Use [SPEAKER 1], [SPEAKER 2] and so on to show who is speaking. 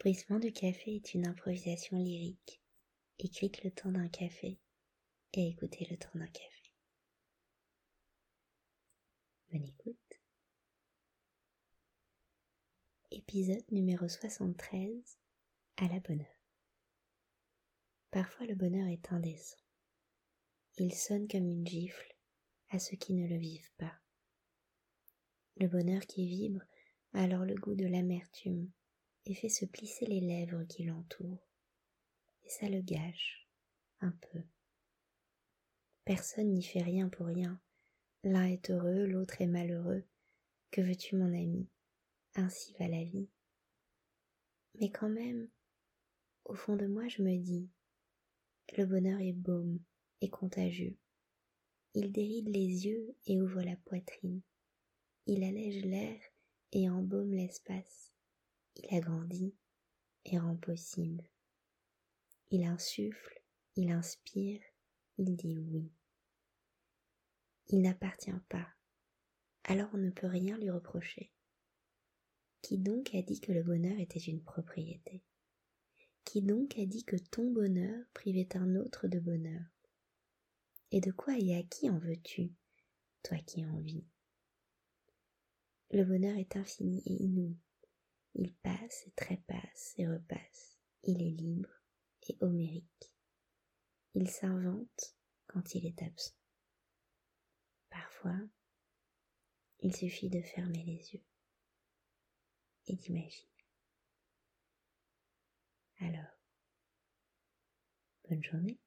[SPEAKER 1] Bruissement du café est une improvisation lyrique, écrite le temps d'un café et écoutez le temps d'un café. Bonne écoute. Épisode numéro 73 à la bonne heure. Parfois le bonheur est indécent. Il sonne comme une gifle à ceux qui ne le vivent pas. Le bonheur qui vibre a alors le goût de l'amertume et fait se plisser les lèvres qui l'entourent. Et ça le gâche un peu. Personne n'y fait rien pour rien. L'un est heureux, l'autre est malheureux. Que veux-tu, mon ami? Ainsi va la vie. Mais quand même, au fond de moi, je me dis, le bonheur est baume et contagieux. Il déride les yeux et ouvre la poitrine. Il allège l'air et embaume l'espace. Il agrandit et rend possible. Il insuffle, il inspire, il dit oui. Il n'appartient pas, alors on ne peut rien lui reprocher. Qui donc a dit que le bonheur était une propriété? Qui donc a dit que ton bonheur privait un autre de bonheur? Et de quoi et à qui en veux-tu, toi qui en vis? Le bonheur est infini et inouï. Passe et trépasse et repasse. Il est libre et homérique. Il s'invente quand il est absent. Parfois, il suffit de fermer les yeux et d'imaginer. Alors, bonne journée.